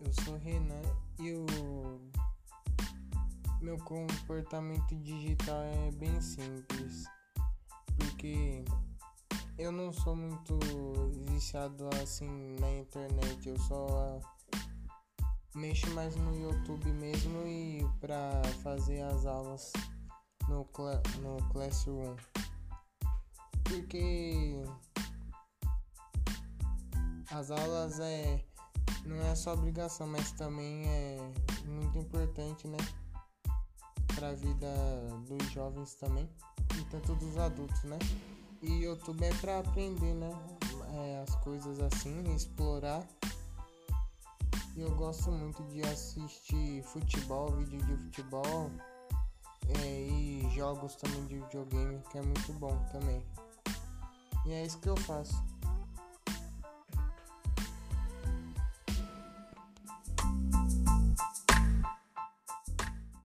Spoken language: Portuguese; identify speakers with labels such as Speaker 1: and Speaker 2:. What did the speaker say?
Speaker 1: Eu sou Renan e o meu comportamento digital é bem simples, porque eu não sou muito viciado assim na internet, eu só mexo mais no YouTube mesmo e para fazer as aulas no, cl no Classroom. Porque as aulas é não é só obrigação, mas também é muito importante, né? Para a vida dos jovens também e tanto dos adultos, né? E YouTube é para aprender, né? É, as coisas assim, explorar. E eu gosto muito de assistir futebol, vídeo de futebol é, e jogos também de videogame, que é muito bom também. E é isso que eu faço.